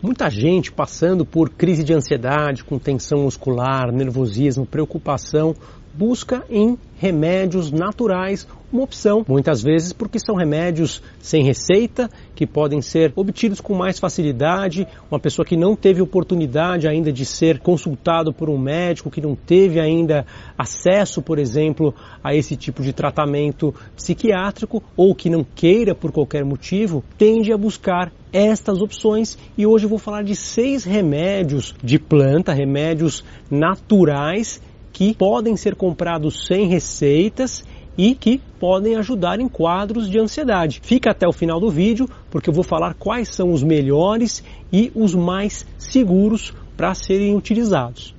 Muita gente passando por crise de ansiedade, com tensão muscular, nervosismo, preocupação, busca em remédios naturais uma opção, muitas vezes porque são remédios sem receita, que podem ser obtidos com mais facilidade. Uma pessoa que não teve oportunidade ainda de ser consultado por um médico, que não teve ainda acesso, por exemplo, a esse tipo de tratamento psiquiátrico, ou que não queira por qualquer motivo, tende a buscar estas opções e hoje eu vou falar de seis remédios de planta, remédios naturais que podem ser comprados sem receitas e que podem ajudar em quadros de ansiedade. Fica até o final do vídeo porque eu vou falar quais são os melhores e os mais seguros para serem utilizados.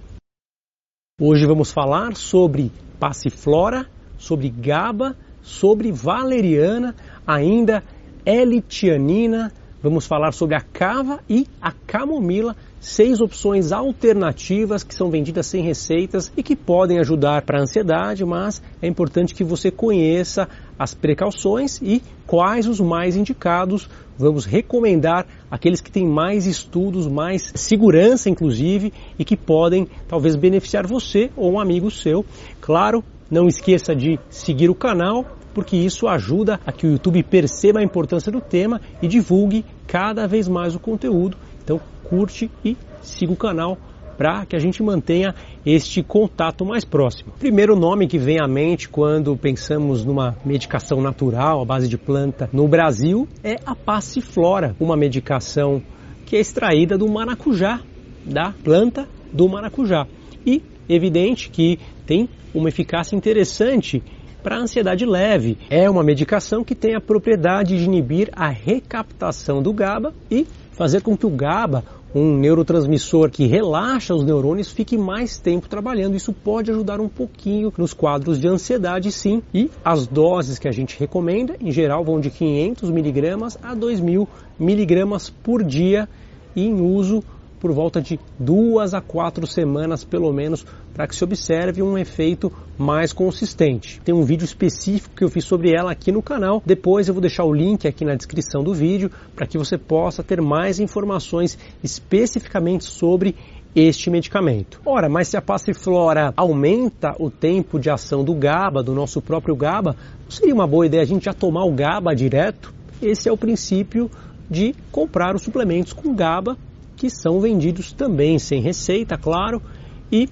Hoje vamos falar sobre passiflora, sobre GABA, sobre valeriana, ainda L-tianina, vamos falar sobre a cava e a camomila, seis opções alternativas que são vendidas sem receitas e que podem ajudar para a ansiedade, mas é importante que você conheça as precauções e quais os mais indicados. Vamos recomendar aqueles que têm mais estudos, mais segurança inclusive e que podem talvez beneficiar você ou um amigo seu. Claro, não esqueça de seguir o canal, porque isso ajuda a que o YouTube perceba a importância do tema e divulgue cada vez mais o conteúdo. Então curte e siga o canal para que a gente mantenha este contato mais próximo. Primeiro nome que vem à mente quando pensamos numa medicação natural à base de planta no Brasil é a passiflora, uma medicação que é extraída do maracujá, da planta do maracujá. E evidente que tem uma eficácia interessante para ansiedade leve. É uma medicação que tem a propriedade de inibir a recaptação do GABA e fazer com que o GABA, um neurotransmissor que relaxa os neurônios, fique mais tempo trabalhando. Isso pode ajudar um pouquinho nos quadros de ansiedade, sim. E as doses que a gente recomenda, em geral, vão de 500 miligramas a 2.000 miligramas por dia em uso por volta de duas a quatro semanas, pelo menos, para que se observe um efeito mais consistente. Tem um vídeo específico que eu fiz sobre ela aqui no canal. Depois eu vou deixar o link aqui na descrição do vídeo para que você possa ter mais informações especificamente sobre este medicamento. Ora, mas se a passiflora aumenta o tempo de ação do GABA, do nosso próprio GABA, seria uma boa ideia a gente já tomar o GABA direto? Esse é o princípio de comprar os suplementos com GABA que são vendidos também sem receita, claro, e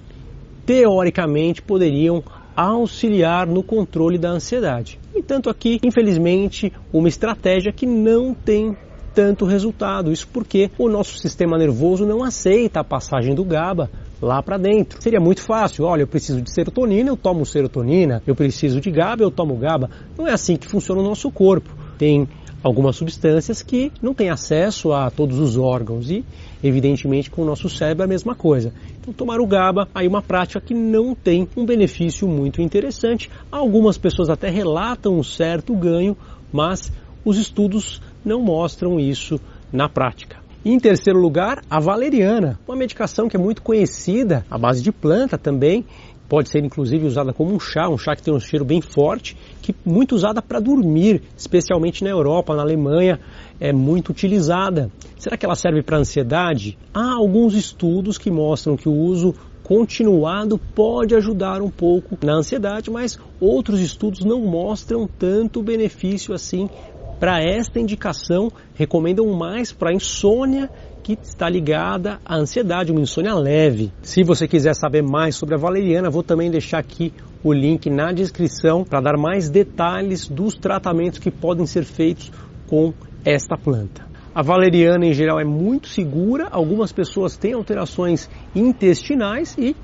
teoricamente poderiam auxiliar no controle da ansiedade. Entanto, aqui, infelizmente, uma estratégia que não tem tanto resultado. Isso porque o nosso sistema nervoso não aceita a passagem do GABA lá para dentro. Seria muito fácil, olha, eu preciso de serotonina, eu tomo serotonina, eu preciso de GABA, eu tomo GABA. Não é assim que funciona o nosso corpo. Tem algumas substâncias que não têm acesso a todos os órgãos e, evidentemente, com o nosso cérebro é a mesma coisa. Então, tomar o GABA, aí uma prática que não tem um benefício muito interessante. Algumas pessoas até relatam um certo ganho, mas os estudos não mostram isso na prática. Em terceiro lugar, a valeriana, uma medicação que é muito conhecida, à base de planta também, pode ser inclusive usada como um chá, um chá que tem um cheiro bem forte, que muito usada para dormir, especialmente na Europa, na Alemanha, é muito utilizada. Será que ela serve para ansiedade? Há alguns estudos que mostram que o uso continuado pode ajudar um pouco na ansiedade, mas outros estudos não mostram tanto benefício assim para esta indicação. Recomendam mais para insônia que está ligada à ansiedade, uma insônia leve. Se você quiser saber mais sobre a valeriana, vou também deixar aqui o link na descrição para dar mais detalhes dos tratamentos que podem ser feitos com esta planta. A valeriana em geral é muito segura, algumas pessoas têm alterações intestinais e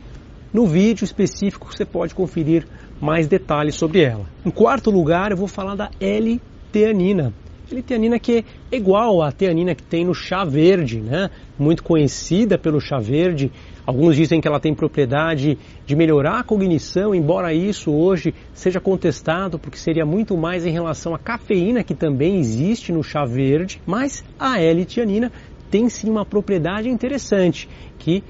no vídeo específico você pode conferir mais detalhes sobre ela. Em quarto lugar, eu vou falar da L-teanina. Teanina que é igual à teanina que tem no chá verde, né? Muito conhecida pelo chá verde. Alguns dizem que ela tem propriedade de melhorar a cognição, embora isso hoje seja contestado, porque seria muito mais em relação à cafeína que também existe no chá verde. Mas a L-teanina tem sim uma propriedade interessante, que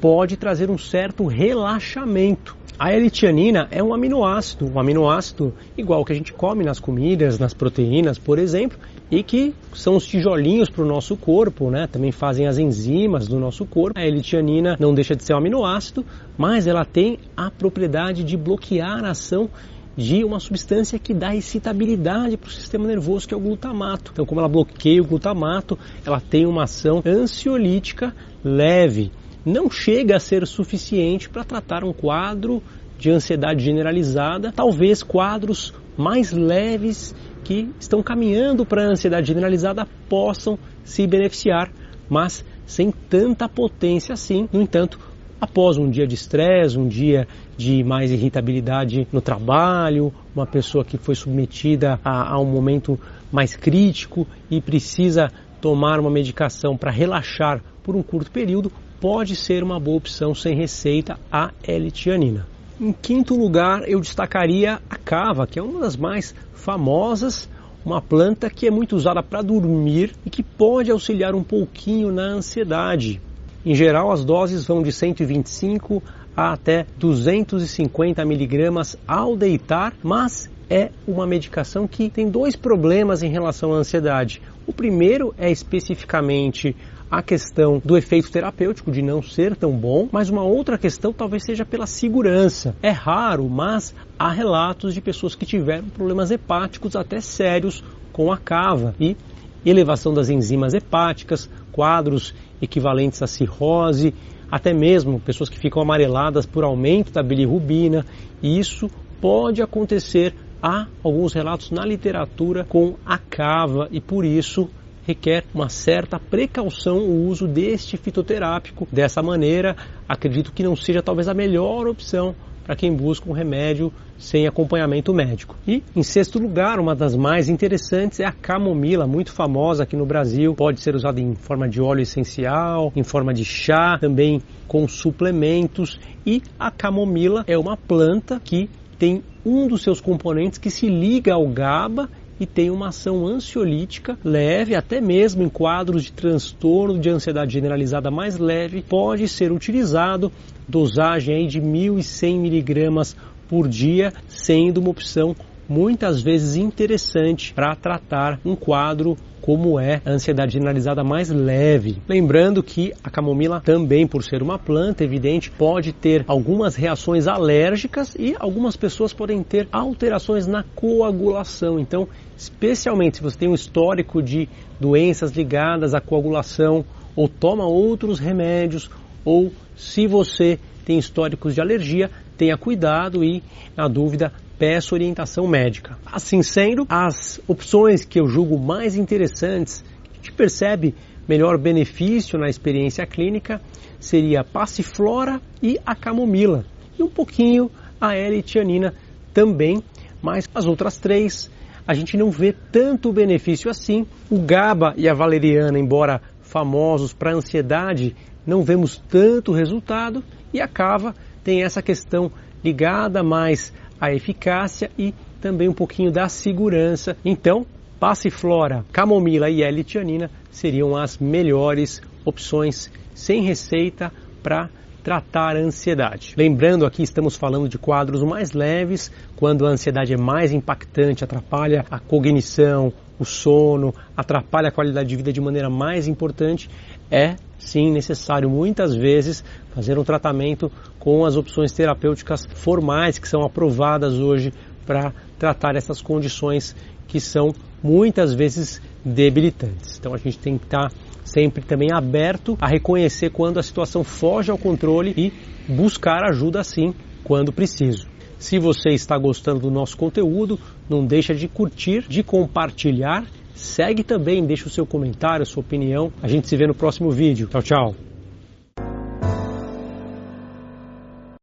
pode trazer um certo relaxamento. A L-tianina é um aminoácido, um aminoácido igual que a gente come nas comidas, nas proteínas, por exemplo, e que são os tijolinhos para o nosso corpo, né? Também fazem as enzimas do nosso corpo. A L-tianina não deixa de ser um aminoácido, mas ela tem a propriedade de bloquear a ação de uma substância que dá excitabilidade para o sistema nervoso, que é o glutamato. Então, como ela bloqueia o glutamato, ela tem uma ação ansiolítica leve não chega a ser suficiente para tratar um quadro de ansiedade generalizada, talvez quadros mais leves que estão caminhando para a ansiedade generalizada possam se beneficiar, mas sem tanta potência assim. No entanto, após um dia de estresse, um dia de mais irritabilidade no trabalho, uma pessoa que foi submetida a, a um momento mais crítico e precisa tomar uma medicação para relaxar por um curto período, pode ser uma boa opção sem receita a L-tianina. Em quinto lugar, eu destacaria a cava, que é uma das mais famosas, uma planta que é muito usada para dormir e que pode auxiliar um pouquinho na ansiedade. Em geral, as doses vão de 125 a até 250 miligramas ao deitar, mas é uma medicação que tem dois problemas em relação à ansiedade. O primeiro é especificamente a questão do efeito terapêutico, de não ser tão bom, mas uma outra questão talvez seja pela segurança. É raro, mas há relatos de pessoas que tiveram problemas hepáticos até sérios com a cava e elevação das enzimas hepáticas, quadros equivalentes à cirrose, até mesmo pessoas que ficam amareladas por aumento da bilirrubina, e isso pode acontecer. Há alguns relatos na literatura com a cava e por isso requer uma certa precaução o uso deste fitoterápico. Dessa maneira, acredito que não seja talvez a melhor opção para quem busca um remédio sem acompanhamento médico. E, em sexto lugar, uma das mais interessantes é a camomila, muito famosa aqui no Brasil. Pode ser usada em forma de óleo essencial, em forma de chá, também com suplementos. E a camomila é uma planta que tem um dos seus componentes que se liga ao GABA e tem uma ação ansiolítica leve, até mesmo em quadros de transtorno de ansiedade generalizada mais leve, pode ser utilizado dosagem aí de 1.100 miligramas por dia, sendo uma opção muitas vezes interessante para tratar um quadro como é a ansiedade generalizada mais leve. Lembrando que a camomila também, por ser uma planta, evidente, pode ter algumas reações alérgicas e algumas pessoas podem ter alterações na coagulação. Então, especialmente se você tem um histórico de doenças ligadas à coagulação ou toma outros remédios ou se você tem históricos de alergia, tenha cuidado e, na dúvida, peço orientação médica. Assim sendo, as opções que eu julgo mais interessantes, que gente percebe melhor benefício na experiência clínica, seria a passiflora e a camomila. E um pouquinho a L-tianina também, mas as outras três a gente não vê tanto benefício assim. O GABA e a valeriana, embora famosos para ansiedade, não vemos tanto resultado. E a cava tem essa questão ligada mais a eficácia e também um pouquinho da segurança. Então, passiflora, camomila e L-tianina seriam as melhores opções sem receita para tratar a ansiedade. Lembrando aqui, estamos falando de quadros mais leves, quando a ansiedade é mais impactante, atrapalha a cognição, o sono, atrapalha a qualidade de vida de maneira mais importante, é sim necessário muitas vezes fazer um tratamento com as opções terapêuticas formais que são aprovadas hoje para tratar essas condições que são muitas vezes debilitantes. Então a gente tem que estar sempre também aberto a reconhecer quando a situação foge ao controle e buscar ajuda sim quando preciso. Se você está gostando do nosso conteúdo, não deixa de curtir, de compartilhar Segue também, deixa o seu comentário, sua opinião. A gente se vê no próximo vídeo. Tchau, tchau.